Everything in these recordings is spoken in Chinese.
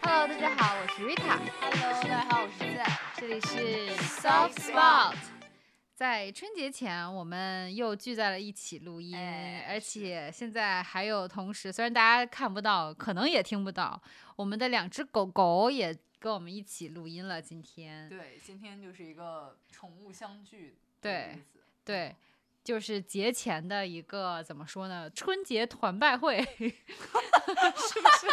Hello，大家好，我是 Rita。Hello，大家好，我是 Z。这里是 Soft Spot。在春节前，我们又聚在了一起录音，哎而且现在还有同时，虽然大家看不到，可能也听不到，我们的两只狗狗也跟我们一起录音了。今天，对，今天就是一个宠物相聚的。对，就是节前的一个怎么说呢？春节团拜会，是不是？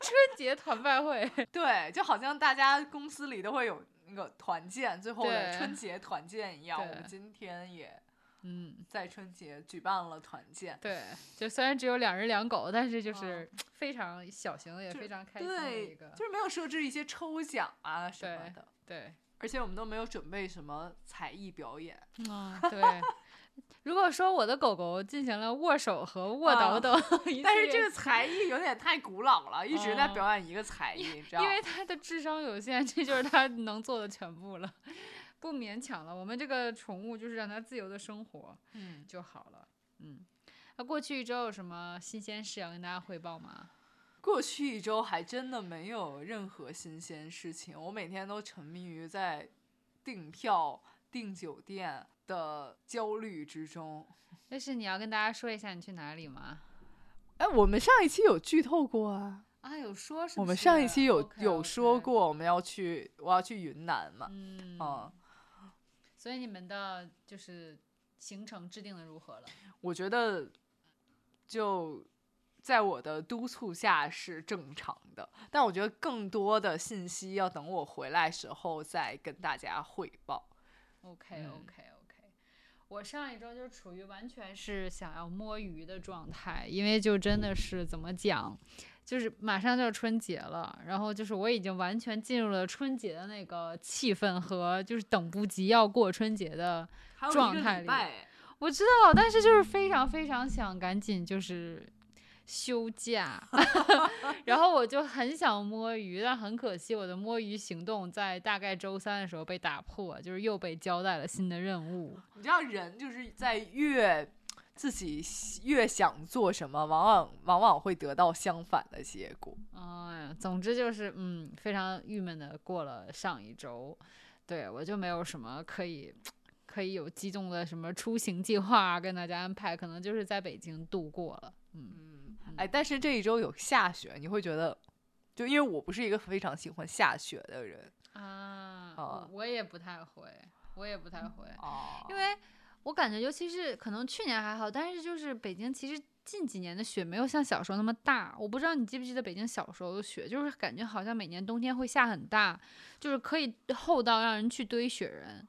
春节团拜会，对，就好像大家公司里都会有那个团建，最后的春节团建一样。我们今天也嗯，在春节举办了团建。对，就虽然只有两人两狗，但是就是非常小型的，也非常开心的一对个，，就是没有设置一些抽奖啊什么的，对，而且我们都没有准备什么才艺表演。嗯，对。如果说我的狗狗进行了握手和握啊抖抖，一但是这个才艺有点太古老了，一直在哦表演一个才艺，你知道？因为它的智商有限，这就是它能做的全部了，不勉强了。我们这个宠物就是让它自由的生活嗯，就好了。嗯，那过去一周有什么新鲜事要跟大家汇报吗？过去一周还真的没有任何新鲜事情，我每天都沉迷于在订票、订酒店的焦虑之中。但是你要跟大家说一下你去哪里吗？哎，我们上一期有剧透过啊，啊，有说是我们上一期有有说过我们要去，我要去云南嘛，嗯，嗯，所以你们的就是行程制定的如何了？我觉得就在我的督促下是正常的，但我觉得更多的信息要等我回来时候再跟大家汇报。OK 嗯 OK OK，我上一周就处于完全是想要摸鱼的状态，因为就真的是怎么讲，就是马上就要春节了，然后就是我已经完全进入了春节的那个气氛和就是等不及要过春节的，状态里，我知道，但是就是非常非常想赶紧就是。休假，然后我就很想摸鱼，但很可惜我的摸鱼行动在大概周三的时候被打破，就是又被交代了新的任务。你知道人就是在越自己越想做什么，往往往往会得到相反的结果。哎呀，总之就是嗯，非常郁闷的过了上一周，对我就没有什么可以可以有激动的什么出行计划啊跟大家安排，可能就是在北京度过了。嗯，嗯，哎，但是这一周有下雪，你会觉得，就因为我不是一个非常喜欢下雪的人啊，我啊我也不太会，我也不太会，哦因为我感觉尤其是可能去年还好，但是就是北京其实。近几年的雪没有像小时候那么大，我不知道你记不记得北京小时候的雪，就是感觉好像每年冬天会下很大，就是可以厚到让人去堆雪人。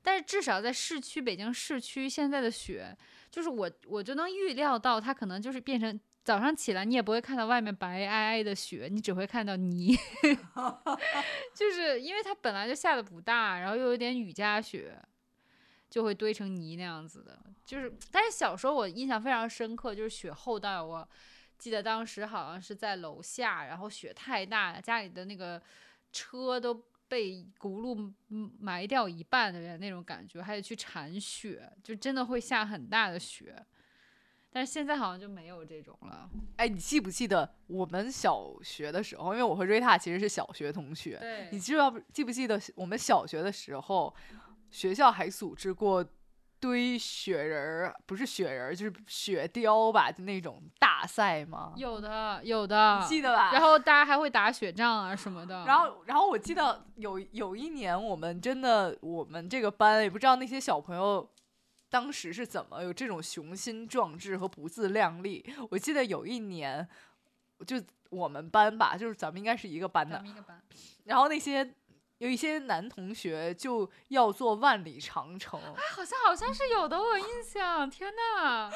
但是至少在市区，北京市区现在的雪，就是我我就能预料到它可能就是变成早上起来你也不会看到外面白皑皑的雪，你只会看到泥，就是因为它本来就下的不大，然后又有点雨夹雪，就会堆成泥那样子的。就是，但是小时候我印象非常深刻，就是雪厚到我记得当时好像是在楼下，然后雪太大，家里的那个车都被轱辘埋掉一半的那种感觉，还得去铲雪，就真的会下很大的雪。但是现在好像就没有这种了。哎，你记不记得我们小学的时候？因为我和瑞塔其实是小学同学，对你知道不记不记得我们小学的时候，学校还组织过堆雪人儿，不是雪人儿，就是雪雕吧，就那种大赛吗？有的，有的，记得吧？然后大家还会打雪仗啊什么的。然后，然后我记得有有一年，我们真的，我们这个班也不知道那些小朋友当时是怎么有这种雄心壮志和不自量力。我记得有一年，就我们班吧，就是咱们应该是一个班的，然后那些有一些男同学就要做万里长城，哎，好像好像是有的，我有印象。天呐，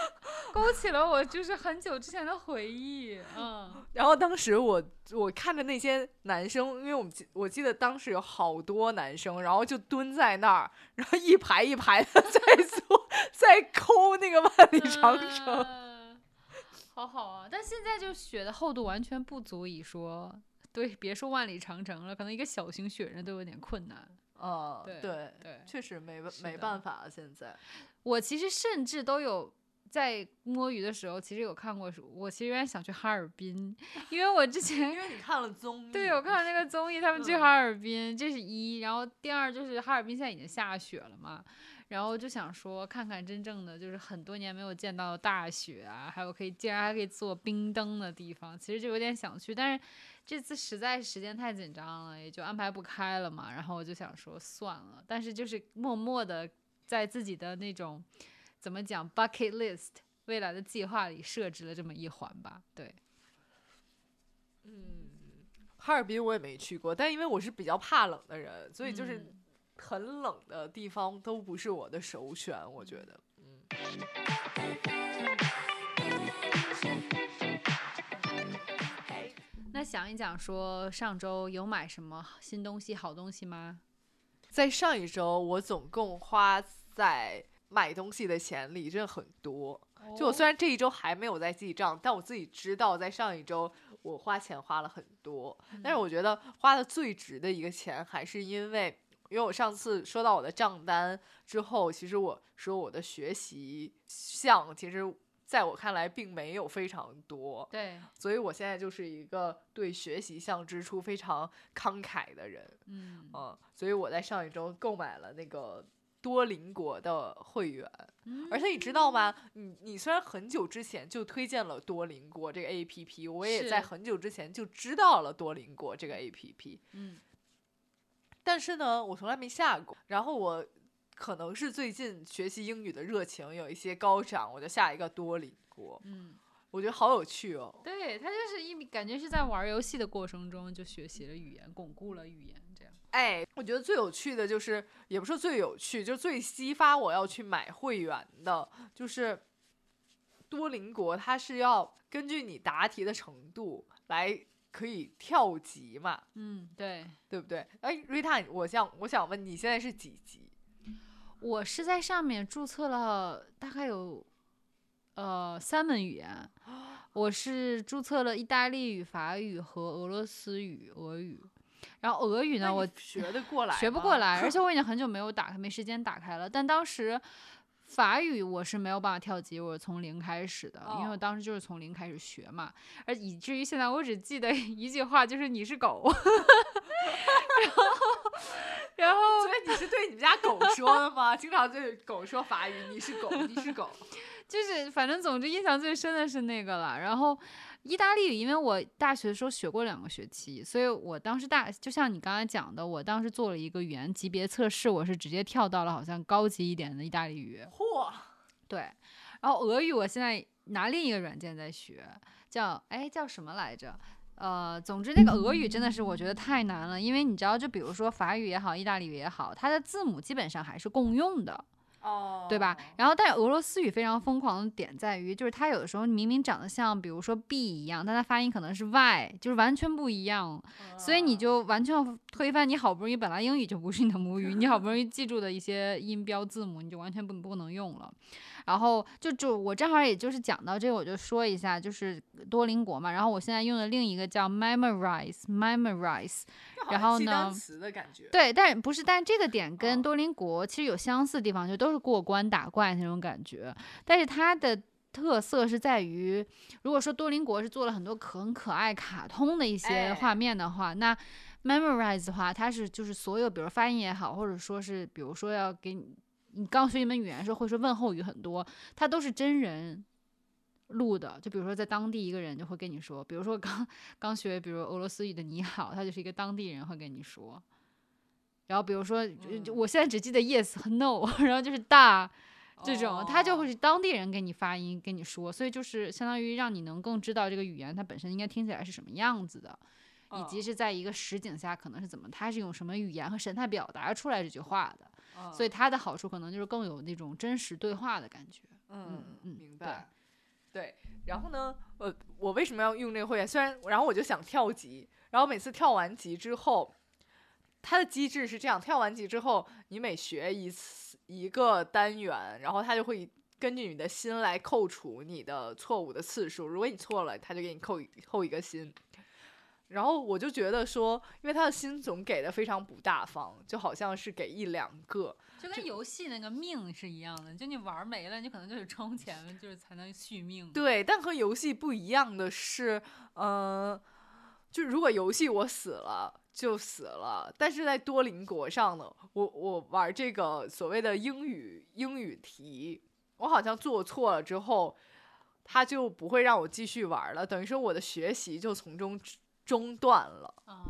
勾起了我就是很久之前的回忆。嗯，然后当时我我看着那些男生，因为我们记我记得当时有好多男生，然后就蹲在那儿，然后一排一排的在做 在抠那个万里长城。嗯 好好啊。但现在就雪的厚度完全不足以说，对，别说万里长城了，可能一个小型雪人都有点困难。哦，对对，对确实没没办法，现在我其实甚至都有在摸鱼的时候，其实有看过，我其实有点想去哈尔滨，因为我之前因为你看了综艺，对我看了那个 综艺，他们去嗯哈尔滨，这是一，然后第二就是哈尔滨现在已经下雪了嘛，然后就想说看看真正的就是很多年没有见到的大雪啊，还有可以竟然还可以做冰灯的地方，其实就有点想去，但是这次实在时间太紧张了，也就安排不开了嘛，然后我就想说算了，但是就是默默的在自己的那种怎么讲 bucket list 未来的计划里设置了这么一环吧，对，嗯哈尔滨我也没去过，但因为我是比较怕冷的人，所以就是嗯很冷的地方都不是我的首选，我觉得。嗯。那讲一讲说上周有买什么新东西、好东西吗？在上一周，我总共花在买东西的钱里真的很多。就我虽然这一周还没有在记账，但我自己知道在上一周我花钱花了很多。但是我觉得花的最值的一个钱，还是因为，因为我上次收到我的账单之后，其实我说我的学习项，其实在我看来并没有非常多，对，所以我现在就是一个对学习项支出非常慷慨的人。嗯嗯，所以我在上一周购买了那个多邻国的会员，而且你知道吗？你你虽然很久之前就推荐了多邻国这个 A P P，我也在很久之前就知道了多邻国这个 A P P，嗯但是呢，我从来没下过。然后我可能是最近学习英语的热情有一些高涨，我就下一个多邻国，嗯，我觉得好有趣哦。对，他就是一感觉是在玩游戏的过程中就学习了语言，巩固了语言，这样。哎，我觉得最有趣的就是，也不是最有趣，就是最激发我要去买会员的，就是多邻国，它是要根据你答题的程度来可以跳级嘛，嗯，对，对不对？哎，瑞塔，我想我想问你现在是几级？我是在上面注册了大概有呃三门语言，我是注册了意大利语、法语和俄罗斯语、俄语。然后俄语呢，我学得过 来？学不过。来，而且 我已经很久没有打开，没时间打开了。但当时法语我是没有办法跳级，我是从零开始的，因为我哦当时就是从零开始学嘛，而以至于现在我只记得一 句话，就是你是狗。然后，然后所以你是对你们家狗说的吗？经常对狗说法语，你是狗，你是狗。就是反正总之印象最深的是那个了。然后意大利语，因为我大学的时候学过两个学期，所以我当时大就像你刚才讲的，我当时做了一个语言级别测试，我是直接跳到了好像高级一点的意大利语。嚯！对，然后俄语我现在拿另一个软件在学，叫哎叫什么来着？呃，总之那个俄语真的是我觉得太难了，因为你知道，就比如说法语也好，意大利语也好，它的字母基本上还是共用的。哦对吧？然后，但是俄罗斯语非常疯狂的点在于，就是它有的时候明明长得像，比如说 b 一样，但它发音可能是 y，就是完全不一样，所以你就完全要推翻你好不容易本来英语就不是你的母语，你好不容易记住的一些音标字母，你就完全不不能用了。然后就就我正好也就是讲到这个，我就说一下，就是多邻国嘛。然后我现在用的另一个叫 Memorize，Memorize。然后呢。对，但不是？但这个点跟哦多邻国其实有相似的地方，就都是过关打怪那种感觉。但是它的特色是在于，如果说多邻国是做了很多可很可爱卡通的一些哎画面的话，那 Memorize 的话，它是就是所有，比如发音也好，或者说是比如说要给你，你刚学一门语言的时候会说问候语很多，它都是真人。录的，就比如说在当地一个人就会跟你说，比如说刚刚学，比如俄罗斯语的你好，他就是一个当地人会跟你说。然后比如说，我现在只记得 yes 和 no，然后就是大这种，他就哦会是当地人给你发音跟你说，所以就是相当于让你能更知道这个语言它本身应该听起来是什么样子的，以及嗯是在一个实景下可能是怎么，他是用什么语言和神态表达出来这句话的。嗯所以它的好处可能就是更有那种真实对话的感觉。嗯嗯对明白。对，然后呢，呃，我为什么要用这个会员？虽然，然后我就想跳级，然后每次跳完级之后，它的机制是这样：跳完级之后，你每学一次一个单元，然后它就会根据你的心来扣除你的错误的次数。如果你错了，它就给你扣扣一个心。然后我就觉得说，因为他的心总给的非常不大方，就好像是给一两个，就跟游戏那个命是一样的，就你玩没了，你可能就得充钱，就是才能续命。对，但和游戏不一样的是，嗯，就如果游戏我死了就死了，但是在多邻国上呢，我我玩这个所谓的英语英语题，我好像做错了之后，他就不会让我继续玩了，等于说我的学习就从中。中断了啊，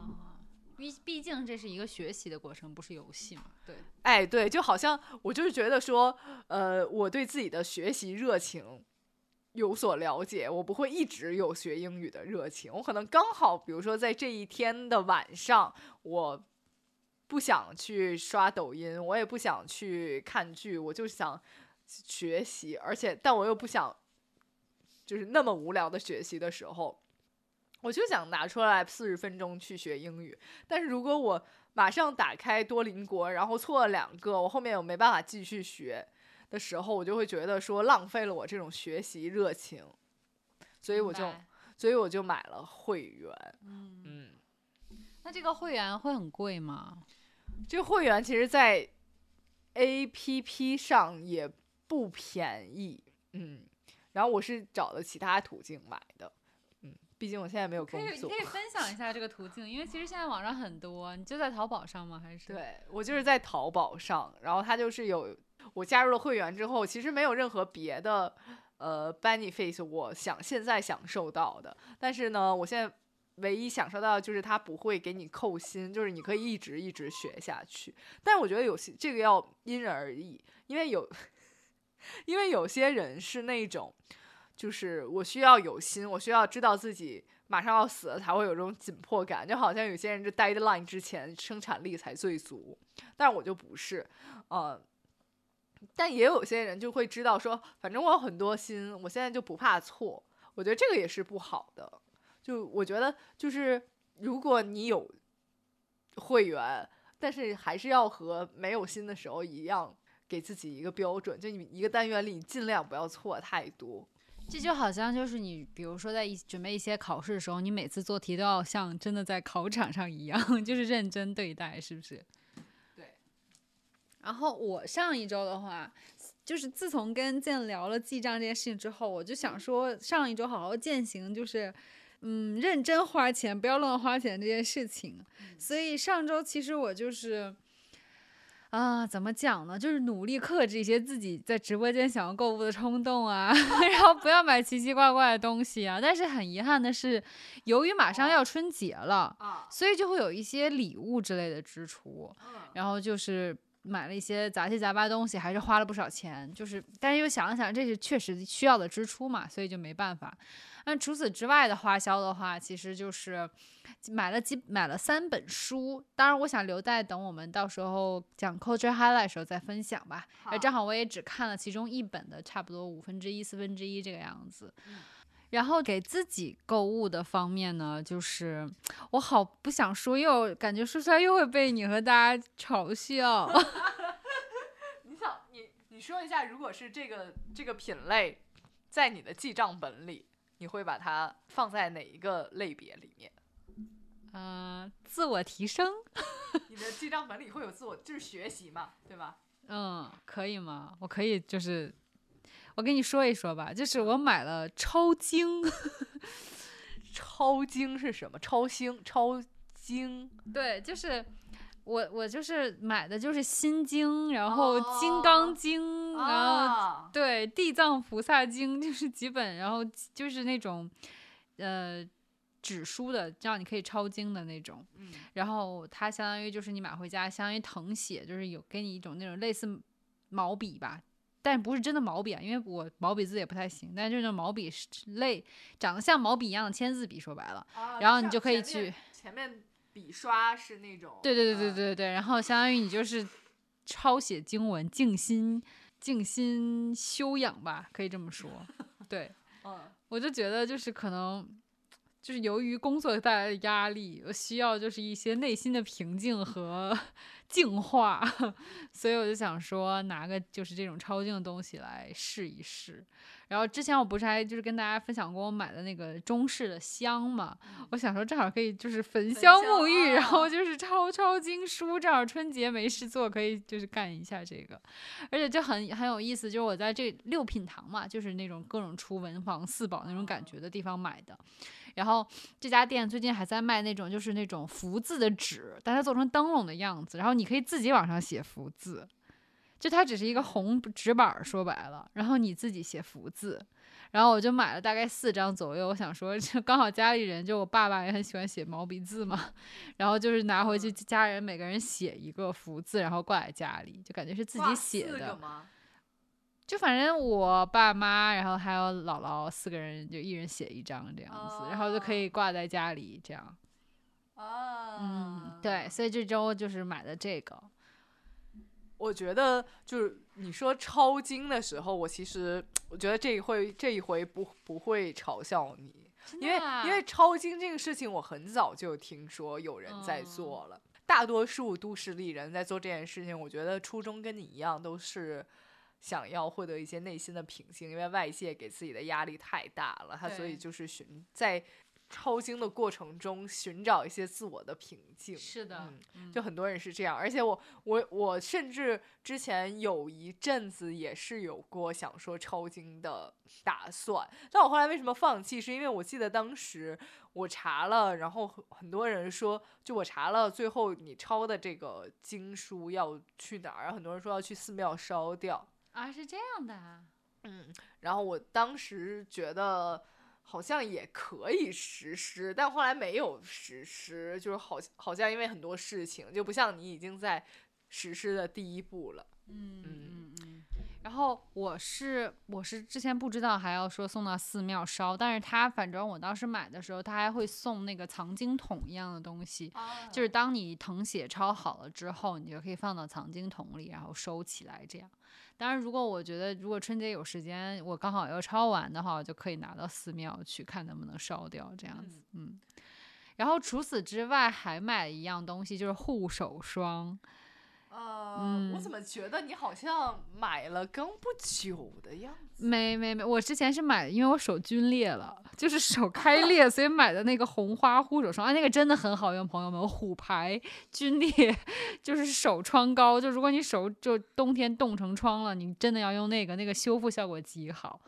毕毕竟这是一个学习的过程，不是游戏嘛。对，哎，对，就好像我就是觉得说，呃，我对自己的学习热情有所了解，我不会一直有学英语的热情。我可能刚好，比如说在这一天的晚上，我不想去刷抖音，我也不想去看剧，我就想学习，而且但我又不想就是那么无聊的学习的时候。我就想拿出来四十分钟去学英语，但是如果我马上打开多邻国，然后错了两个，我后面又没办法继续学的时候，我就会觉得说浪费了我这种学习热情，所以我就，所以我就买了会员。嗯嗯，那这个会员会很贵吗？这个会员其实，在 A P P 上也不便宜。嗯，然后我是找的其他途径买的。嗯毕竟我现在没有工作，可以分享一下这个途径，因为其实现在网上很多，你就在淘宝上吗？还是对我就是在淘宝上，然后它就是有我加入了会员之后，其实没有任何别的呃 benefit，我想现在享受到的，但是呢，我现在唯一享受到的就是它不会给你扣薪，就是你可以一直一直学下去。但我觉得有些这个要因人而异，因为有 因为有些人是那种。就是我需要有心，我需要知道自己马上要死了才会有这种紧迫感，就好像有些人这 deadline 之前生产力才最足，但我就不是，呃，但也有些人就会知道说，反正我有很多心，我现在就不怕错，我觉得这个也是不好的。就我觉得就是如果你有会员，但是还是要和没有心的时候一样，给自己一个标准，就你一个单元里尽量不要错太多。这就好像就是你，比如说在一准备一些考试的时候，你每次做题都要像真的在考场上一样，就是认真对待，是不是？对。然后我上一周的话，就是自从跟建聊了记账这件事情之后，我就想说上一周好好践行，就是嗯，认真花钱，不要乱花钱这件事情。所以上周其实我就是。啊，怎么讲呢？就是努力克制一些自己在直播间想要购物的冲动啊，然后不要买奇奇怪怪的东西啊。但是很遗憾的是，由于马上要春节了，所以就会有一些礼物之类的支出，然后就是买了一些杂七杂八东西，还是花了不少钱。就是，但是又想了想，这是确实需要的支出嘛，所以就没办法。那除此之外的花销的话，其实就是买了几买了三本书。当然，我想留在等我们到时候讲 culture highlight 的时候再分享吧。哎，正好我也只看了其中一本的，差不多五分之一、四分之一这个样子。然后给自己购物的方面呢，就是我好不想说，又感觉说出来又会被你和大家嘲笑。你想，你你说一下，如果是这个这个品类在你的记账本里。你会把它放在哪一个类别里面？嗯，自我提升。你的记账本里会有自我，就是学习嘛，对吧？嗯，可以吗？我可以，就是我跟你说一说吧，就是我买了超精。超精是什么？超星？超精？对，就是。我我就是买的就是心经，然后金刚经，然后对地藏菩萨经，就是几本，然后就是那种，呃，纸书的，这样你可以抄经的那种。嗯。然后它相当于就是你买回家，相当于誊写，就是有给你一种那种类似毛笔吧，但不是真的毛笔啊，因为我毛笔字也不太行，但就是毛笔类长得像毛笔一样的签字笔，说白了。然后你就可以去前面。笔刷是那种，对对对对对对，然后相当于你就是抄写经文，静心静心修养吧，可以这么说。对，嗯，我就觉得就是可能就是由于工作带来的压力，我需要就是一些内心的平静和净化，所以我就想说拿个就是这种超净的东西来试一试。然后之前我不是还就是跟大家分享过我买的那个中式的香嘛，我想说正好可以就是焚香沐浴，然后就是抄抄经书，正好春节没事做，可以就是干一下这个，而且就很很有意思，就是我在这六品堂嘛，就是那种各种出文房四宝那种感觉的地方买的。然后这家店最近还在卖那种就是那种福字的纸，但它做成灯笼的样子，然后你可以自己往上写福字，就它只是一个红纸板，说白了，然后你自己写福字。然后我就买了大概四张左右，我想说就 刚好家里人就我爸爸也很喜欢写毛笔字嘛，然后就是拿回去家人每个人写一个福字，然后挂在家里，就感觉是自己写的。就反正我爸妈，然后还有姥姥四个人，就一人写一张这样子，然后就可以挂在家里这样。啊，嗯，对，所以这周就是买的这个。我觉得就是你说抄经的时候，我其实我觉得这一回这一回不不会嘲笑你，因为因为抄经这个事情，我很早就听说有人在做了。大多数都市丽人在做这件事情，我觉得初衷跟你一样，都是。想要获得一些内心的平静，因为外界给自己的压力太大了，他所以就是寻在抄经的过程中寻找一些自我的平静。是的，就很多人是这样，而且我我我甚至之前有一阵子也是有过想说抄经的打算，但我后来为什么放弃？是因为我记得当时我查了，然后很多人说，就我查了，最后你抄的这个经书要去哪儿？很多人说要去寺庙烧掉。啊，是这样的，嗯，然后我当时觉得好像也可以实施，但后来没有实施，就是好好像因为很多事情，就不像你已经在实施的第一步了，嗯。然后我是我是之前不知道还要说送到寺庙烧，但是他反正我当时买的时候，他还会送那个藏经筒一样的东西，就是当你誊写抄好了之后，你就可以放到藏经筒里，然后收起来这样。当然，如果我觉得如果春节有时间，我刚好要抄完的话，我就可以拿到寺庙去看能不能烧掉这样子。嗯，然后除此之外还买了一样东西，就是护手霜。呃，我怎么觉得你好像买了刚不久的样子？没没没，我之前是买，因为我手皲裂了，就是手开裂，所以买的那个红花护手霜，啊，那个真的很好用，朋友们，虎牌皲裂就是手疮膏，就如果你手就冬天冻成疮了，你真的要用那个，那个修复效果极好。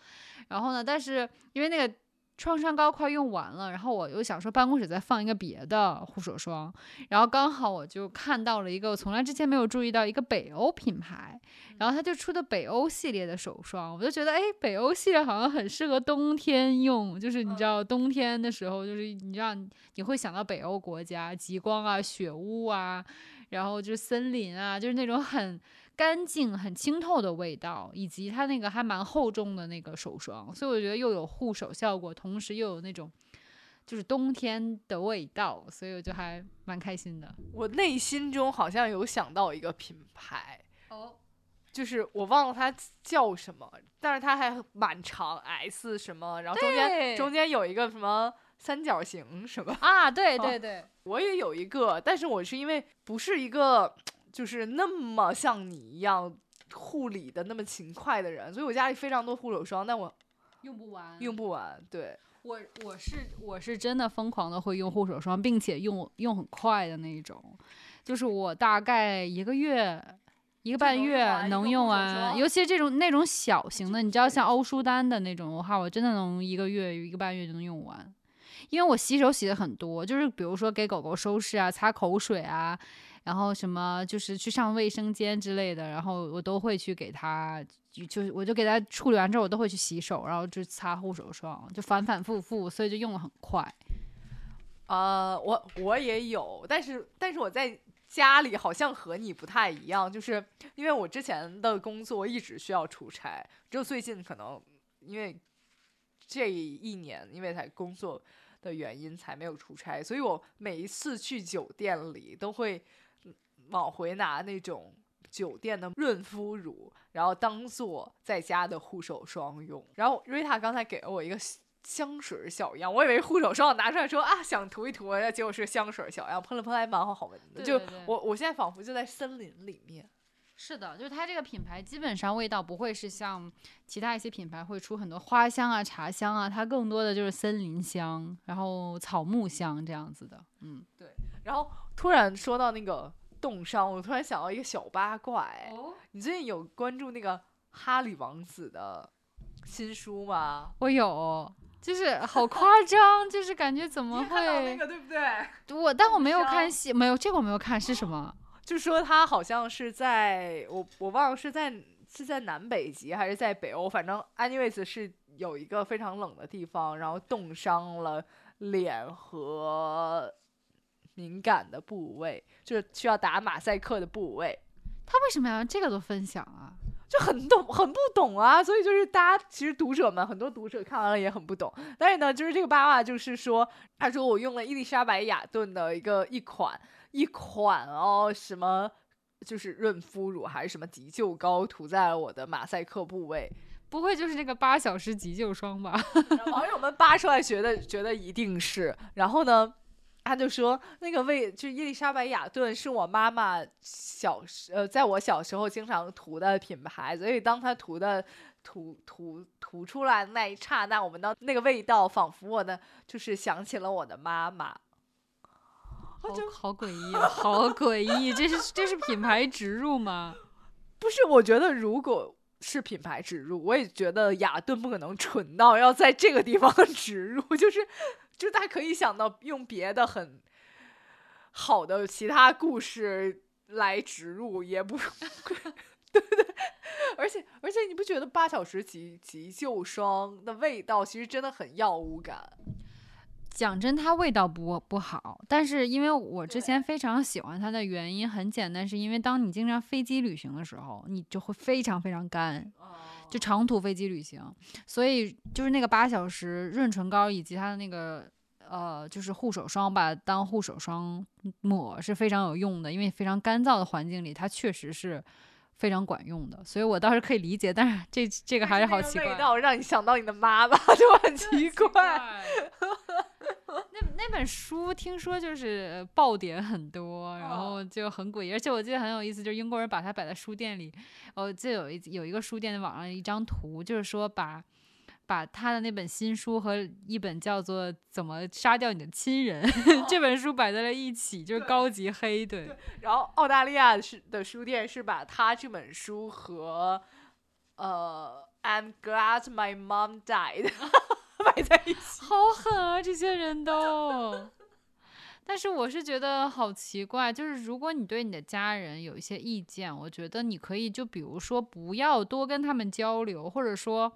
然后呢，但是因为那个。创伤膏快用完了，然后我又想说办公室再放一个别的护手霜，然后刚好我就看到了一个我从来之前没有注意到一个北欧品牌，然后他就出的北欧系列的手霜，我就觉得哎，北欧系列好像很适合冬天用，就是你知道冬天的时候，就是你知道你会想到北欧国家极光啊、雪屋啊，然后就是森林啊，就是那种很。干净、很清透的味道，以及它那个还蛮厚重的那个手霜，所以我觉得又有护手效果，同时又有那种就是冬天的味道，所以我就还蛮开心的。我内心中好像有想到一个品牌哦，就是我忘了它叫什么，但是它还蛮长，S 什么，然后中间中间有一个什么三角形什么啊？对对对，我也有一个，但是我是因为不是一个。就是那么像你一样护理的那么勤快的人，所以我家里非常多护手霜，但我用不完，用不完。对我，我是我是真的疯狂的会用护手霜，并且用用很快的那一种，就是我大概一个月一个半月能用完，尤其是这种那种小型的，你知道像欧舒丹的那种的话，我真的能一个月一个半月就能用完，因为我洗手洗的很多，就是比如说给狗狗收拾啊，擦口水啊。然后什么就是去上卫生间之类的，然后我都会去给他，就就我就给他处理完之后，我都会去洗手，然后就擦护手霜，就反反复复，所以就用的很快。呃，我我也有，但是但是我在家里好像和你不太一样，就是因为我之前的工作一直需要出差，只有最近可能因为这一年因为才工作的原因才没有出差，所以我每一次去酒店里都会。往回拿那种酒店的润肤乳，然后当做在家的护手霜用。然后瑞塔刚才给了我一个香水小样，我以为护手霜拿出来说啊想涂一涂，结果是香水小样，喷了喷还蛮好闻的。就我我现在仿佛就在森林里面，是的，就是它这个品牌基本上味道不会是像其他一些品牌会出很多花香啊、茶香啊，它更多的就是森林香，然后草木香这样子的。嗯，对然后突然说到那个冻伤，我突然想到一个小八卦，哎，哦，你最近有关注那个哈里王子的新书吗？我有，就是好夸 张，就是感觉怎么会看到那会个对不对？我，但我没有看戏，没有这个我没有看是什么？就说他好像是在我我忘了是在是在南北极还是在北欧，反正 anyways 是有一个非常冷的地方，然后冻伤了脸和敏感的部位，就是需要打马赛克的部位。他为什么要让这个做分享啊？就很懂，很不懂啊，所以就是大家其实读者们很多读者看完了也很不懂，但是呢，就是这个八卦就是说，他说我用了伊丽莎白雅顿的一个一款一款哦什么就是润肤乳还是什么急救膏涂在了我的马赛克部位，不会就是那个八小时急救霜吧？网友们扒出来觉得觉得一定是，然后呢。他就说，那个味就是伊丽莎白雅顿是我妈妈小时呃，在我小时候经常涂的品牌，所以当她涂的涂涂涂出来的那一刹那，我闻到那个味道，仿佛我的就是想起了我的妈妈。好好诡异啊，好诡异！这是这是品牌植入吗？不是，我觉得如果是品牌植入，我也觉得雅顿不可能蠢到要在这个地方 植入，就是，就大家可以想到用别的很好的其他故事来植入，也不 对不对？而且而且，你不觉得八小时急急救霜的味道其实真的很药物感？讲真，它味道不不好，但是因为我之前非常喜欢它的原因很简单，是因为当你经常飞机旅行的时候，你就会非常非常干，就长途飞机旅行，所以就是那个八小时润唇膏以及它的那个呃就是护手霜吧，当护手霜抹是非常有用的，因为非常干燥的环境里，它确实是非常管用的，所以我倒是可以理解，但是这这个还是好奇怪味。道让你想到你的妈妈，就很奇怪。那那本书听说就是爆点很多，然哦后就很诡异，而且我记得很有意思，就是英国人把它摆在书店里，我记得有一有一个书店的网上一张图，就是说把把他的那本新书和一本叫做《怎么杀掉你的亲人》这本书摆在了一起，就是高级黑，对，然后澳大利亚是的书店是把他这本书和呃《I'm Glad My Mom Died 》摆在一起。好狠啊，这些人都。但是我是觉得好奇怪，就是如果你对你的家人有一些意见，我觉得你可以就比如说不要多跟他们交流，或者说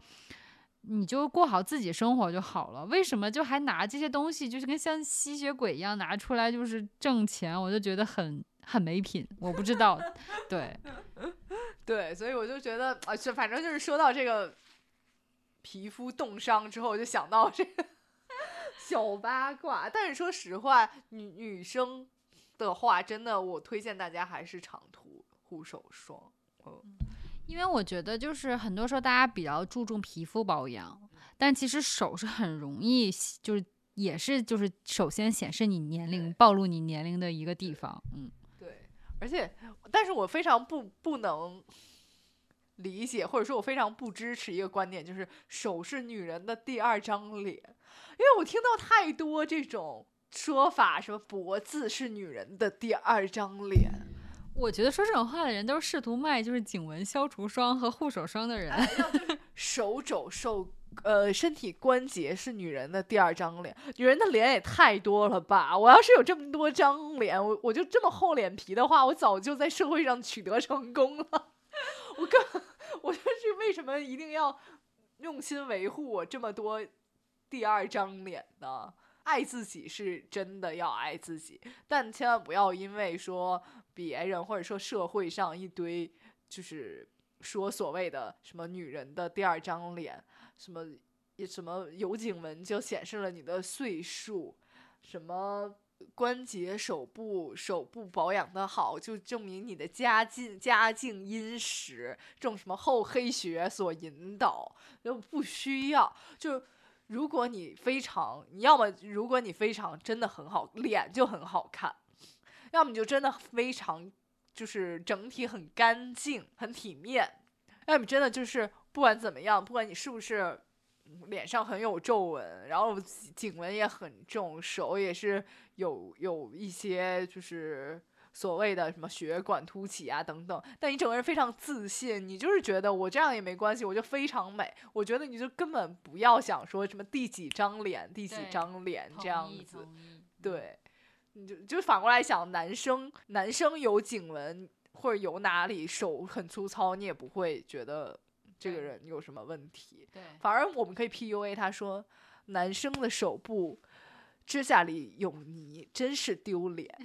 你就过好自己生活就好了。为什么就还拿这些东西，就是跟像吸血鬼一样拿出来就是挣钱？我就觉得很很没品。我不知道，对，对，所以我就觉得啊，是反正就是说到这个皮肤冻伤之后，我就想到这个 小八卦。但是说实话，女女生的话，真的我推荐大家还是常涂护手霜。因为我觉得就是很多时候大家比较注重皮肤保养，但其实手是很容易就是。也是，就是首先显示你年龄、暴露你年龄的一个地方，嗯，对，而且，但是我非常不不能理解，或者说我非常不支持一个观点，就是手是女人的第二张脸，因为我听到太多这种说法，什么脖子是女人的第二张脸，我觉得说这种话的人都是试图卖就是颈纹消除霜和护手霜的人。手肘受。呃，身体关节是女人的第二张脸，女人的脸也太多了吧！我要是有这么多张脸，我我就这么厚脸皮的话，我早就在社会上取得成功了。我更，我就是为什么一定要用心维护我这么多第二张脸呢？爱自己是真的要爱自己，但千万不要因为说别人或者说社会上一堆就是说所谓的什么女人的第二张脸。什么什么有颈纹就显示了你的岁数，什么关节手部手部保养的好就证明你的家境家境殷实，这种什么厚黑学所引导就不需要。就如果你非常，你要么如果你非常真的很好，脸就很好看，要么你就真的非常就是整体很干净、很体面。要么真的就是不管怎么样，不管你是不是脸上很有皱纹，然后颈纹也很重，手也是有有一些就是所谓的什么血管凸起啊等等，但你整个人非常自信，你就是觉得我这样也没关系，我就非常美。我觉得你就根本不要想说什么第几张脸、第几张脸这样子。对，你就就反过来想，男生男生有颈纹或者有哪里手很粗糙，你也不会觉得这个人有什么问题。对，反而我们可以 PUA 他说，男生的手部指甲里有泥，真是丢脸。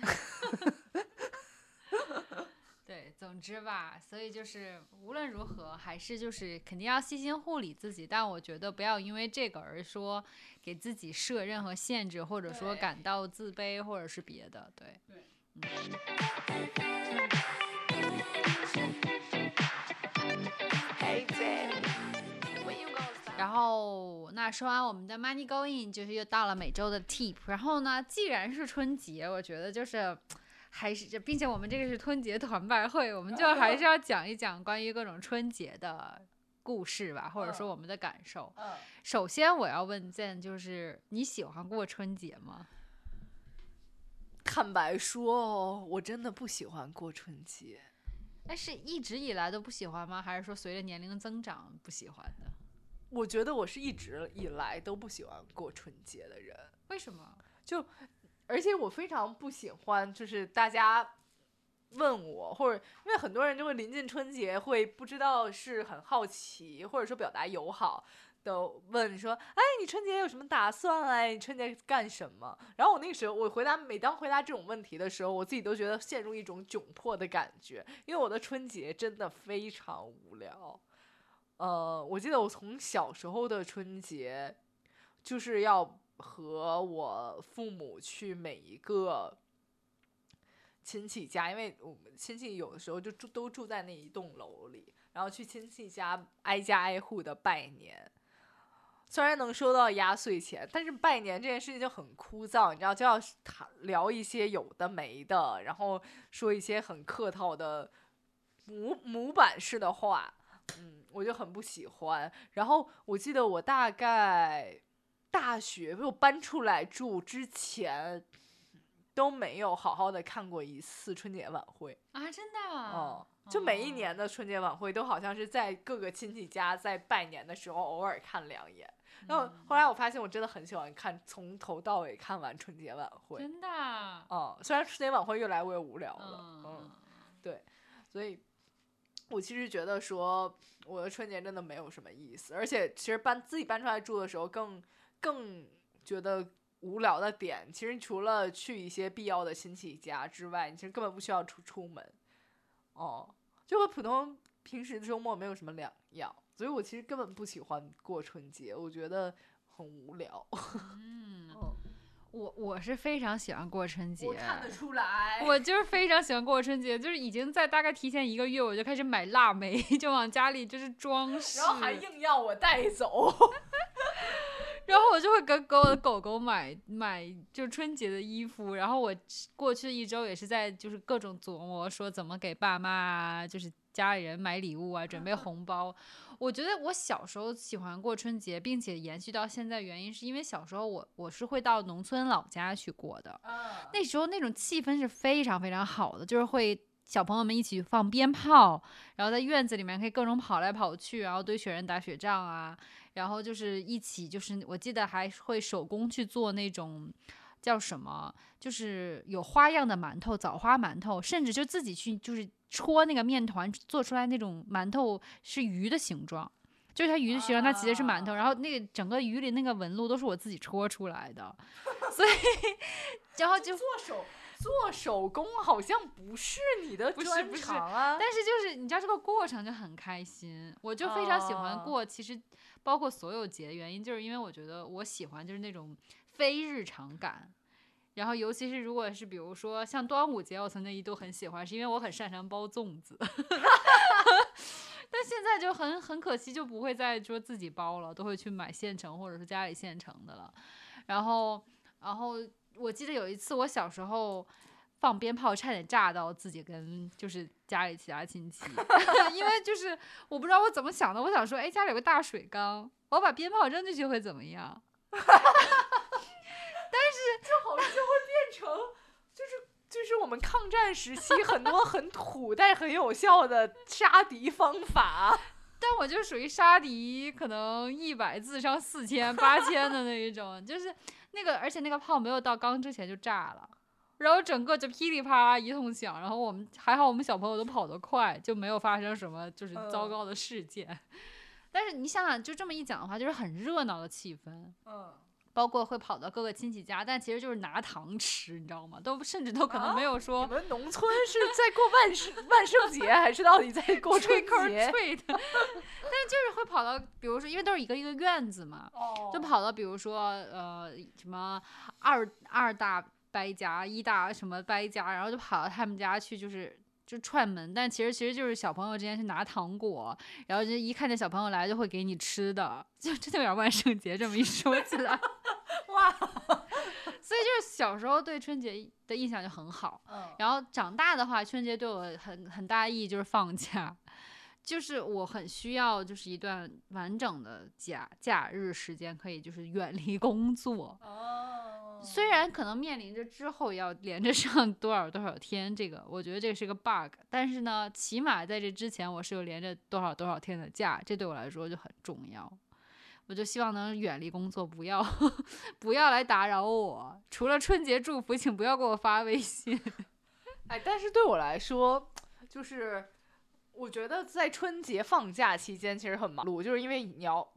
对，总之吧，所以就是无论如何，还是就是肯定要细心护理自己，但我觉得不要因为这个而说给自己设任何限制，或者说感到自卑，或者是别的。对，然后那说完我们的 money going，就是又到了每周的 tip。然后呢，既然是春节，我觉得就是还是这，并且我们这个是春节团拜会，我们就还是要讲一讲关于各种春节的故事吧，或者说我们的感受。嗯，首先我要问健，就是你喜欢过春节吗？坦白说哦，我真的不喜欢过春节。哎，是一直以来都不喜欢吗？还是说随着年龄增长不喜欢的？我觉得我是一直以来都不喜欢过春节的人。为什么？而且我非常不喜欢，就是大家问我，或者因为很多人就会临近春节，会不知道是很好奇，或者说表达友好的问说，哎，你春节有什么打算啊？你春节干什么？然后我那个时候，我回答每当回答这种问题的时候，我自己都觉得陷入一种窘迫的感觉，因为我的春节真的非常无聊。呃，我记得我从小时候的春节，就是要和我父母去每一个亲戚家，因为我们亲戚有的时候就住都住在那一栋楼里，然后去亲戚家挨家挨户的拜年。虽然能收到压岁钱，但是拜年这件事情就很枯燥，你知道，就要谈聊一些有的没的，然后说一些很客套的模模板式的话，嗯，我就很不喜欢。然后我记得我大概大学没有搬出来住之前，都没有好好的看过一次春节晚会。啊，真的？哦，就每一哦年的春节晚会都好像是在各个亲戚家在拜年的时候偶尔看两眼。然后后来我发现我真的很喜欢看从头到尾看完春节晚会。真的啊？嗯，虽然春节晚会越来越无聊了，嗯，嗯，所以我其实觉得说我的春节真的没有什么意思，而且其实搬自己搬出来住的时候更更觉得无聊的点，其实除了去一些必要的亲戚家之外，你其实根本不需要出出门，哦，就和普通平时的周末没有什么两样，所以我其实根本不喜欢过春节，我觉得很无聊。嗯，嗯，我我是非常喜欢过春节，我看得出来，我就是非常喜欢过春节，就是已经在大概提前一个月，我就开始买腊梅，就往家里就是装饰，然后还硬要我带走。然后我就会给给我的狗狗买买就春节的衣服，然后我过去一周也是在就是各种琢磨说怎么给爸妈啊，就是家里人买礼物啊，准备红包。我觉得我小时候喜欢过春节，并且延续到现在，原因是因为小时候我我是会到农村老家去过的，那时候那种气氛是非常非常好的，就是会小朋友们一起放鞭炮，然后在院子里面可以各种跑来跑去，然后堆雪人打雪仗啊，然后就是一起就是我记得还会手工去做那种叫什么，就是有花样的馒头，枣花馒头，甚至就自己去就是戳那个面团，做出来那种馒头是鱼的形状。就是它鱼的形状，它其实是馒头，然后那个整个鱼里那个纹路都是我自己戳出来的，所以，然后就做手做手工好像不是你的专不是不是长啊。但是就是你知道这个过程就很开心，我就非常喜欢哦过。其实包括所有节的原因，就是因为我觉得我喜欢就是那种非日常感。然后尤其是如果是比如说像端午节，我曾经一度很喜欢，是因为我很擅长包粽子。但现在就很很可惜，就不会再说自己包了，都会去买现成或者是家里现成的了。然后，然后我记得有一次我小时候。放鞭炮差点炸到自己跟就是家里其他亲戚，因为就是我不知道我怎么想的，我想说，哎，家里有个大水缸，我把鞭炮扔进去会怎么样？但是 就好像就会变成，就是就是我们抗战时期很多很土但是很有效的杀敌方法。但我就属于杀敌，可能一百自伤四千八千的那一种，就是那个，而且那个炮没有到缸之前就炸了，然后整个就噼里啪啦一通响，然后我们还好，我们小朋友都跑得快，就没有发生什么就是糟糕的事件。但是你想想，就这么一讲的话，就是很热闹的气氛。嗯。包括会跑到各个亲戚家，但其实就是拿糖吃，你知道吗？都甚至都可能没有说。你们农 村是在过万圣万圣节，还是到底在过春节？但是就是会跑到，比如说，因为都是一个一个院子嘛，就跑到，比如说，呃，什么二二大伯家、一大什么搬家，然后就跑到他们家去，就是就串门。但其实其实就是小朋友之间去拿糖果，然后就一看见小朋友来，就会给你吃的，就真的有点万圣节这么一说起来。哇，所以就是小时候对春节的印象就很好，然后长大的话，春节对我很很大意义就是放假，就是我很需要就是一段完整的假假日时间，可以就是远离工作。哦，虽然可能面临着之后要连着上多少多少天，这个我觉得这是个 bug，但是呢，起码在这之前我是有连着多少多少天的假，这对我来说就很重要。我就希望能远离工作，不要 不要来打扰我。除了春节祝福，请不要给我发微信。哎，但是对我来说，就是我觉得在春节放假期间其实很忙碌，就是因为你要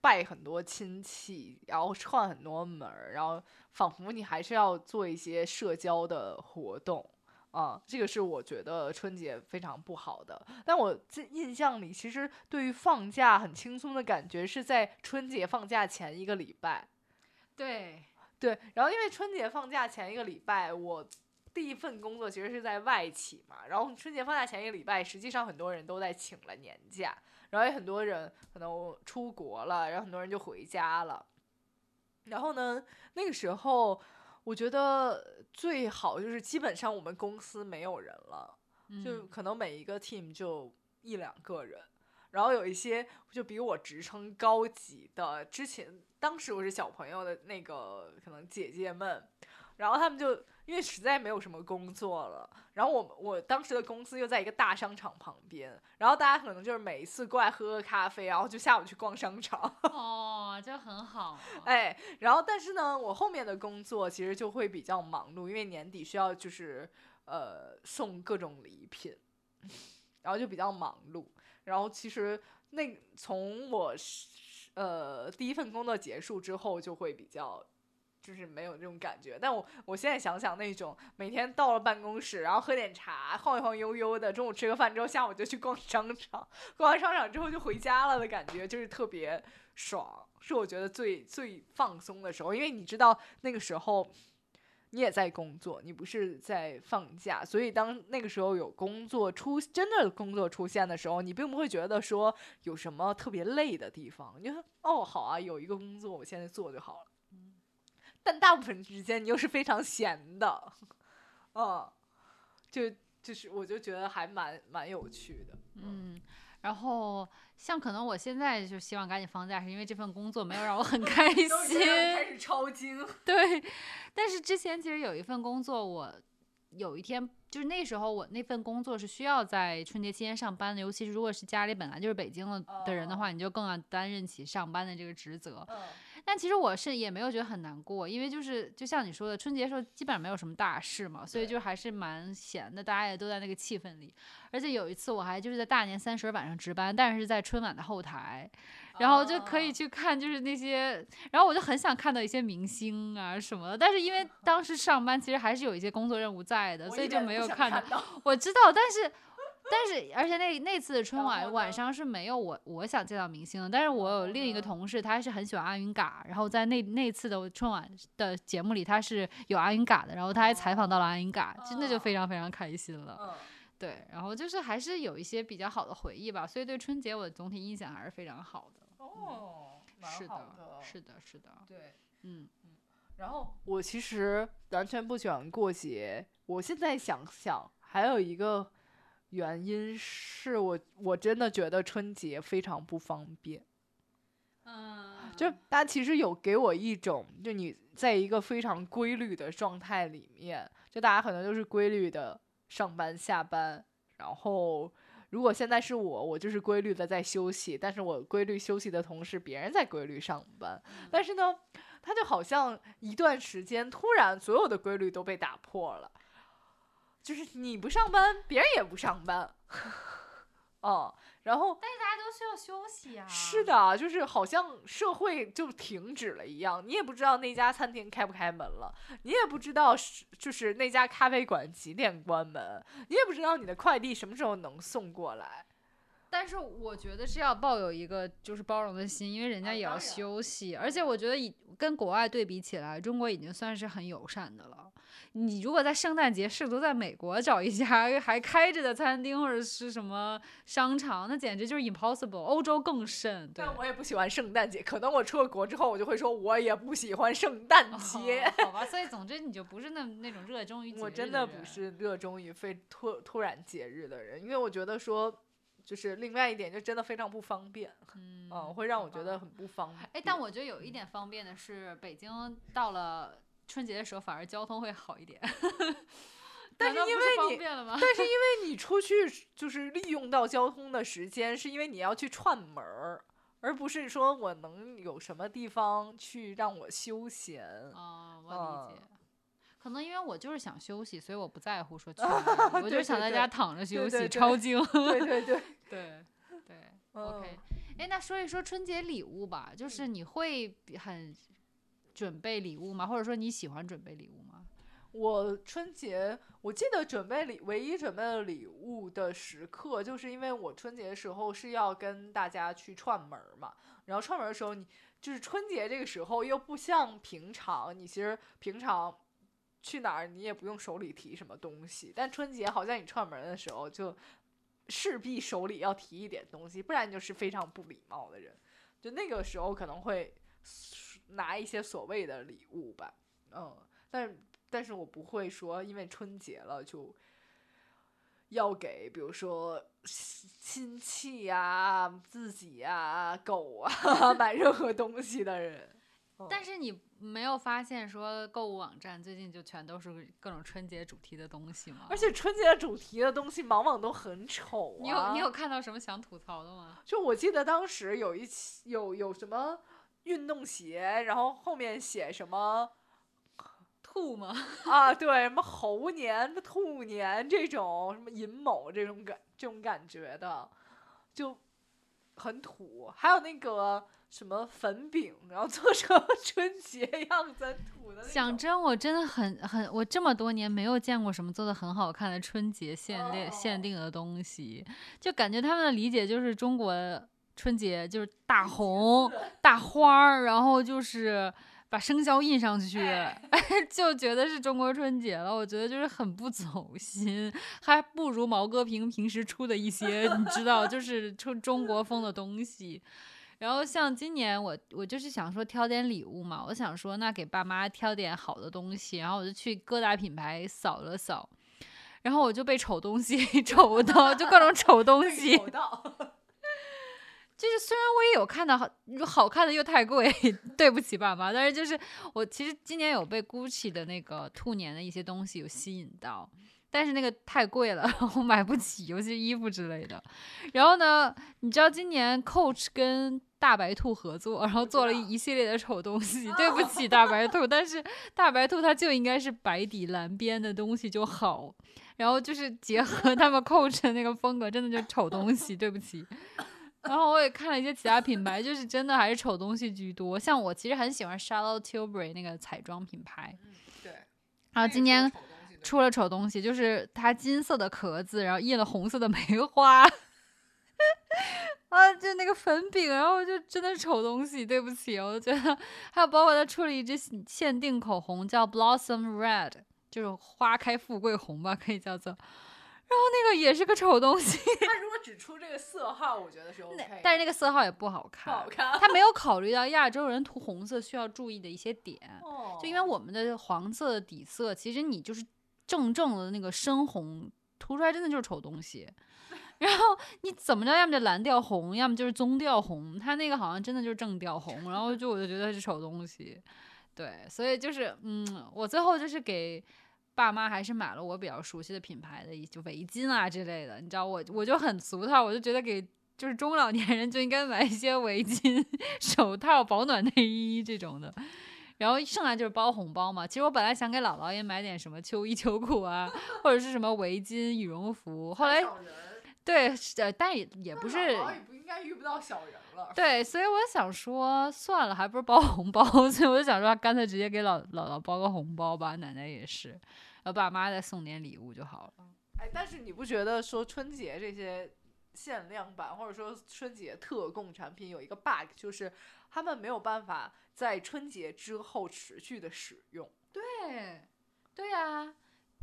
拜很多亲戚，然后串很多门儿，然后仿佛你还是要做一些社交的活动。啊，这个是我觉得春节非常不好的。但我这印象里，其实对于放假很轻松的感觉是在春节放假前一个礼拜。对对，然后因为春节放假前一个礼拜，我第一份工作其实是在外企嘛。然后春节放假前一个礼拜，实际上很多人都在请了年假，然后也很多人可能出国了，然后很多人就回家了。然后呢，那个时候。我觉得最好就是基本上我们公司没有人了，就可能每一个 team 就一两个人，然后有一些就比我职称高级的，之前当时我是小朋友的那个可能姐姐们，然后他们就。因为实在没有什么工作了，然后我我当时的公司又在一个大商场旁边，然后大家可能就是每一次过来喝个咖啡，然后就下午去逛商场。哦，这很好。哎，然后但是呢，我后面的工作其实就会比较忙碌，因为年底需要就是呃送各种礼品，然后就比较忙碌。然后其实那从我呃第一份工作结束之后，就会比较。就是没有这种感觉，但我我现在想想那种每天到了办公室，然后喝点茶，晃一晃悠悠的，中午吃个饭之后，下午就去逛商场，逛完商场之后就回家了的感觉，就是特别爽，是我觉得最最放松的时候。因为你知道那个时候你也在工作，你不是在放假，所以当那个时候有工作出真的工作出现的时候，你并不会觉得说有什么特别累的地方，你就说哦好啊，有一个工作我现在做就好了。但大部分时间你又是非常闲的，嗯，就就是我就觉得还蛮蛮有趣的，嗯，然后像可能我现在就希望赶紧放假，是因为这份工作没有让我很开 心，开始抄经，对，但是之前其实有一份工作，我有一天就是那时候我那份工作是需要在春节期间上班的，尤其是如果是家里本来就是北京的的人的话，你就更要担任起上班的这个职责。但其实我是也没有觉得很难过，因为就是就像你说的，春节时候基本上没有什么大事嘛，所以就还是蛮闲的，大家也都在那个气氛里。而且有一次我还就是在大年三十晚上值班，但是在春晚的后台，然后就可以去看就是那些，然后我就很想看到一些明星啊什么的，但是因为 当时上班其实还是有一些工作任务在的，所以就没有看到。我知道，但是。但是，而且那那次春晚晚上是没有我我想见到明星的。但是我有另一个同事，他是很喜欢阿云嘎，然后在那那次的春晚的节目里，他是有阿云嘎的，然后他还采访到了阿云嘎，真的就非常非常开心了。对，然后就是还是有一些比较好的回忆吧，所以对春节我的总体印象还是非常好的。哦，是的，是的，是的。对，嗯。然后我其实完全不喜欢过节。我现在想想，还有一个原因是我我真的觉得春节非常不方便。嗯，就大家其实有给我一种，就你在一个非常规律的状态里面，就大家可能都是规律的上班下班，然后如果现在是我，我就是规律的在休息，但是我规律休息的同时，别人在规律上班，但是呢，他就好像一段时间突然所有的规律都被打破了，就是你不上班，别人也不上班，哦，然后但是大家都需要休息啊。是，的，就是好像社会就停止了一样，你也不知道那家餐厅开不开门了，你也不知道是就是那家咖啡馆几点关门，你也不知道你的快递什么时候能送过来。但是我觉得是要抱有一个就是包容的心，因为人家也要休息，而且我觉得以跟国外对比起来，中国已经算是很友善的了。你如果在圣诞节试图在美国找一家 还开着的餐厅或者是什么商场，那简直就是 impossible。欧洲更甚，对。但我也不喜欢圣诞节，可能我出了国之后，我就会说我也不喜欢圣诞节。哦好吧，所以总之你就不是那那种热衷于节我真的不是热衷于非突突然节日的人，因为我觉得说，就是另外一点就真的非常不方便，嗯嗯，会让我觉得很不方便。哎，但我觉得有一点方便的是，北京到了春节的时候，反而交通会好一点。但是因为你？但是因为你出去就是利用到交通的时间，是因为你要去串门儿，而不是说我能有什么地方去让我休闲。哦，我嗯理解。可能因为我就是想休息，所以我不在乎说去 哪里，我就想在家躺着休息，对对超精。对对对，对对嗯，OK。哎，那说一说春节礼物吧，就是你会很准备礼物吗？或者说你喜欢准备礼物吗？我春节我记得准备礼唯一准备了礼物的时刻，就是因为我春节的时候是要跟大家去串门嘛，然后串门的时候你就是春节这个时候又不像平常，你其实平常去哪儿你也不用手里提什么东西，但春节好像你串门的时候就势必手里要提一点东西，不然就是非常不礼貌的人。就那个时候可能会拿一些所谓的礼物吧，嗯，但是但是我不会说因为春节了就要给，比如说亲戚呀、自己呀、狗啊 买任何东西的人。但是你没有发现说购物网站最近就全都是各种春节主题的东西吗？而且春节主题的东西往往都很丑、啊。你有你有看到什么想吐槽的吗？就我记得当时有一期有有什么运动鞋，然后后面写什么兔吗？啊，对，什么猴年、兔年这种，什么寅卯这种感这种感觉的，就很土。还有那个什么粉饼，然后做成春节样子，很土的。讲真，我真的很很，我这么多年没有见过什么做的很好看的春节限定、限哦定的东西，就感觉他们的理解就是中国春节就是大红 大花儿，然后就是把生肖印上去，就觉得是中国春节了。我觉得就是很不走心，还不如毛戈平平时出的一些，你知道，就是出中国风的东西。然后像今年我我就是想说挑点礼物嘛，我想说那给爸妈挑点好的东西，然后我就去各大品牌扫了扫，然后我就被丑东西 丑到，就各种丑东西，丑到就是虽然我也有看到好好看的又太贵，对不起爸妈，但是就是我其实今年有被 GUCCI 的那个兔年的一些东西有吸引到，但是那个太贵了，我买不起，尤其是衣服之类的。然后呢，你知道今年 Coach 跟大白兔合作，然后做了一系列的丑东西。对不起大白兔，但是大白兔它就应该是白底蓝边的东西就好，然后就是结合他们 Coach 的那个风格，真的就丑东西。对不起。然后我也看了一些其他品牌，就是真的还是丑东西居多。像我其实很喜欢 Charlotte Tilbury 那个彩妆品牌，嗯，对。然后今年出出了丑东西，就是它金色的壳子，然后印了红色的梅花，啊，就那个粉饼，然后就真的是丑东西，对不起，我觉得还有包括它出了一支限限定口红，叫 Blossom Red，就是花开富贵红吧，可以叫做。那个也是个丑东西。他如果只出这个色号，我觉得是 OK 的。但是那个色号也不好不看，好看。他没有考虑到亚洲人涂红色需要注意的一些点。哦就因为我们的黄色的底色，其实你就是正正的那个深红，涂出来真的就是丑东西。然后你怎么着，要么就蓝调红，要么就是棕调红，他那个好像真的就是正调红，然后就我就觉得是丑东西。对，所以就是嗯，我最后就是给爸妈还是买了我比较熟悉的品牌的一就围巾啊之类的，你知道我我就很俗套，我就觉得给就是中老年人就应该买一些围巾、手套、保暖内衣这种的。然后剩下就是包红包嘛。其实我本来想给姥姥也买点什么秋衣秋裤啊，或者是什么围巾、羽绒服。后来对，呃，但也也不是姥姥也不应该遇不到小人了。对，所以我想说算了，还不如包红包，所以我就想说干脆直接给姥姥姥包个红包吧，奶奶也是，然后爸妈再送点礼物就好了。哎，但是你不觉得说春节这些限量版或者说春节特供产品有一个 bug，就是他们没有办法在春节之后持续的使用？对，对呀、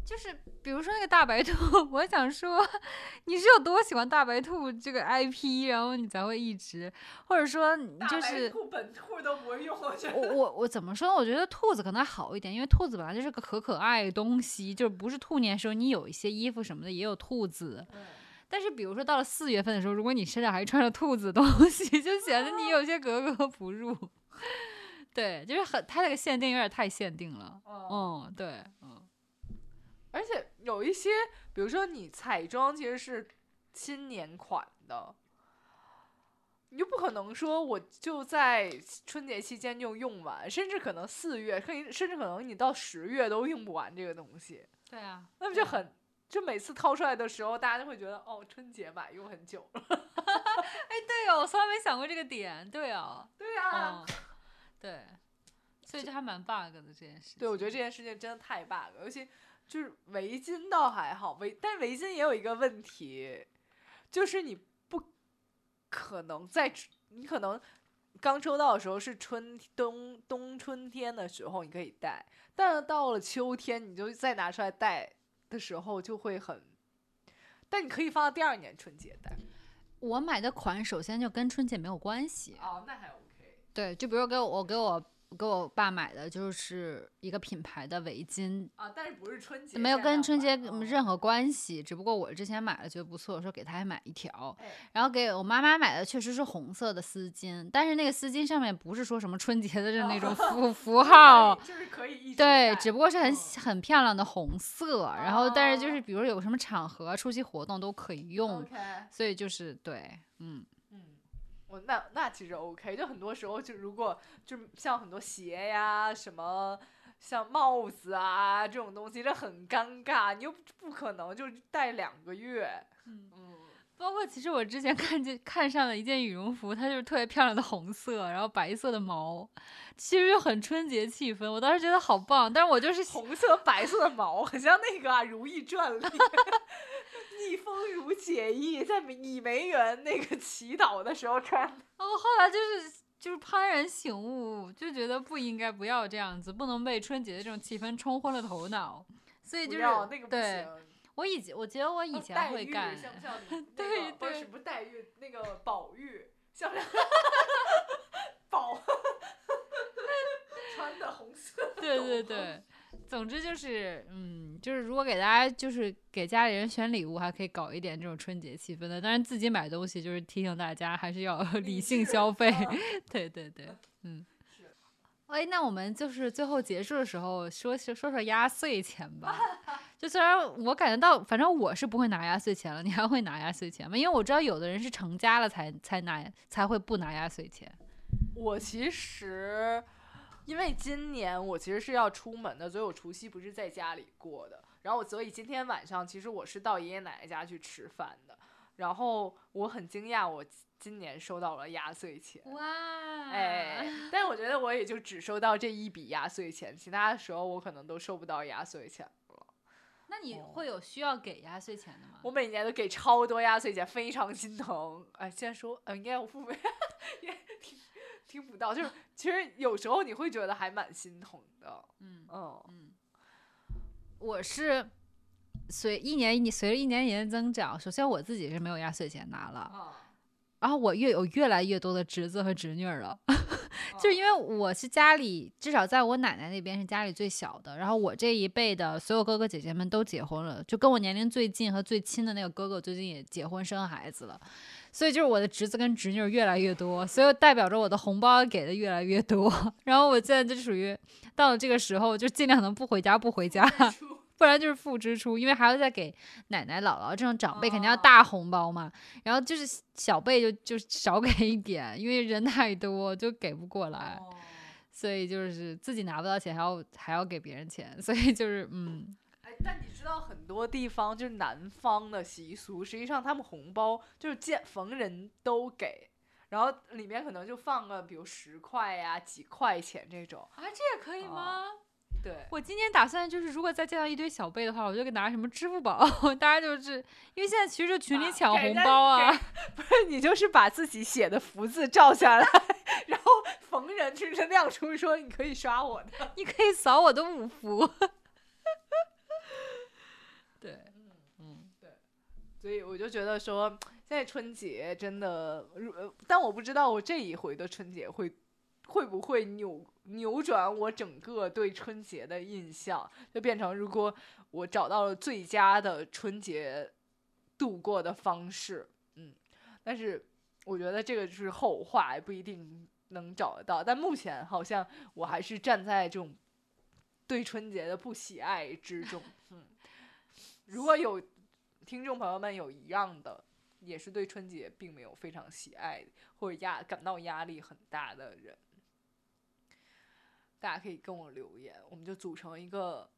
就是比如说那个大白兔，我想说 你是有多喜欢大白兔这个 IP，然后你才会一直，或者说你大白就是。兔本兔都不会用，我觉得。我我我怎么说呢？我觉得兔子可能还好一点，因为兔子本来就是个可可爱的东西，就是不是兔年时候你有一些衣服什么的也有兔子，嗯但是比如说到了四月份的时候，如果你身上还穿着兔子的东西，就显得你有些格格不入。对，就是很它这个限定有点太限定了。哦嗯，对，嗯。而且有一些，比如说你彩妆其实是新年款的，你就不可能说我就在春节期间就用完，甚至可能四月，可以甚至可能你到十月都用不完这个东西，对啊，那不就很？就每次掏出来的时候，大家就会觉得哦，春节买用很久了。哎对哦，我从来没想过这个点。对哦，对啊，嗯，对，所以这还蛮 bug 的这件事情。对，我觉得这件事情真的太 bug，尤其就是围巾倒还好，围但围巾也有一个问题，就是你不可能在你可能刚收到的时候是春冬冬春天的时候你可以戴，但是到了秋天你就再拿出来戴的时候就会很，但你可以放到第二年春节戴。我买的款首先就跟春节没有关系。哦，那还 OK。对，就比如给我我给我给我爸买的就是一个品牌的围巾，啊，但是不是春节没有跟春节任何关系，只不过我之前买了觉得不错，说给他也买一条。哎。然后给我妈妈买的确实是红色的丝巾，但是那个丝巾上面不是说什么春节的这那种符符号，就是可以一对，只不过是很嗯。很漂亮的红色，然后但是就哦。是比如有什么场合、出席活动都可以用。所以就是对，嗯，那那其实 OK，就很多时候就如果就像很多鞋呀什么。像帽子啊这种东西，这很尴尬，你又不可能就戴两个月。嗯嗯，包括其实我之前看见看上了一件羽绒服，它就是特别漂亮的红色，然后白色的毛，其实就很春节气氛，我当时觉得好棒，但是我就是红色白色的毛，很像那个啊《如懿传》里 逆风如解意在倚梅园那个祈祷的时候穿的。哦，后来就是就是幡然醒悟，就觉得不应该不要这样子，不能被春节的这种气氛冲昏了头脑。所以就是不要那个不对行。我以前我觉得我以哦前会干，像不像你那对对个不是什么黛玉，那个宝玉像不像宝 穿的红色？对对对。总之就是，嗯，就是如果给大家就是给家里人选礼物，还可以搞一点这种春节气氛的。但是自己买东西，就是提醒大家还是要理性消费。嗯 对对对，嗯是。哎，那我们就是最后结束的时候说说说说压岁钱吧。就虽然我感觉到，反正我是不会拿压岁钱了，你还会拿压岁钱吗？因为我知道有的人是成家了才才拿才会不拿压岁钱。我其实因为今年我其实是要出门的，所以我除夕不是在家里过的。然后我所以今天晚上其实我是到爷爷奶奶家去吃饭的。然后我很惊讶，我今年收到了压岁钱。哇哎，但是我觉得我也就只收到这一笔压岁钱，其他的时候我可能都收不到压岁钱了。那你哦会有需要给压岁钱的吗？我每年都给超多压岁钱，非常心疼。哎，现在说，呃，应该我父母也听听不到，就是其实有时候你会觉得还蛮心疼的。嗯嗯，嗯，我是随一年一年随着一年一年的增长，首先我自己是没有压岁钱拿了，啊，然后我越有越来越多的侄子和侄女儿了，就是因为我是家里至少在我奶奶那边是家里最小的，然后我这一辈的所有哥哥姐姐们都结婚了，就跟我年龄最近和最亲的那个哥哥最近也结婚生孩子了，所以就是我的侄子跟侄女越来越多，所以代表着我的红包给的越来越多，然后我现在就属于到了这个时候就尽量能不回家不回家。不然就是负支出，因为还要再给奶奶、姥姥这种长辈肯定要哦大红包嘛。然后就是小辈就就少给一点，因为人太多就给不过来，哦。所以就是自己拿不到钱，还要还要给别人钱，所以就是嗯，哎，但你知道很多地方就是南方的习俗，实际上他们红包就是见逢人都给，然后里面可能就放个比如十块呀、几块钱这种。啊，这也可以吗？对，我今年打算就是，如果再见到一堆小辈的话，我就给拿什么支付宝，大家就是因为现在其实就群里啊抢红包啊，不是你就是把自己写的福字照下来，然后逢人就是亮出说你可以刷我的。你可以扫我的五福。对，嗯。所以我就觉得说，现在春节真的，但我不知道我这一回的春节会会不会扭扭转我整个对春节的印象，就变成如果我找到了最佳的春节度过的方式，嗯，但是我觉得这个就是后话，不一定能找得到。但目前好像我还是站在这种对春节的不喜爱之中，嗯，如果有听众朋友们有一样的，也是对春节并没有非常喜爱或者压感到压力很大的人，大家可以跟我留言，我们就组成一个，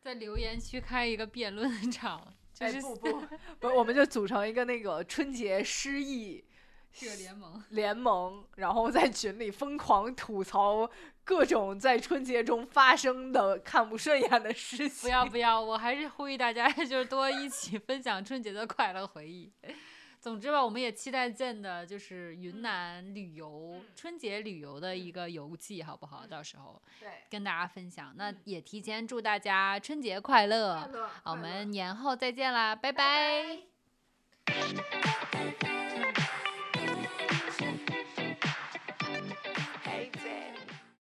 在留言区开一个辩论场，就是哎不不不，我们就组成一个那个春节失忆这个联盟。联盟，然后在群里疯狂吐槽各种在春节中发生的看不顺眼的事情。不要不要，我还是呼吁大家，就是多一起分享春节的快乐回忆。总之吧，我们也期待见的就是云南旅游、嗯春节旅游的一个游记，好不好？到时候对，跟大家分享。那嗯也提前祝大家春节快乐，快乐好我们年后再见啦，拜拜拜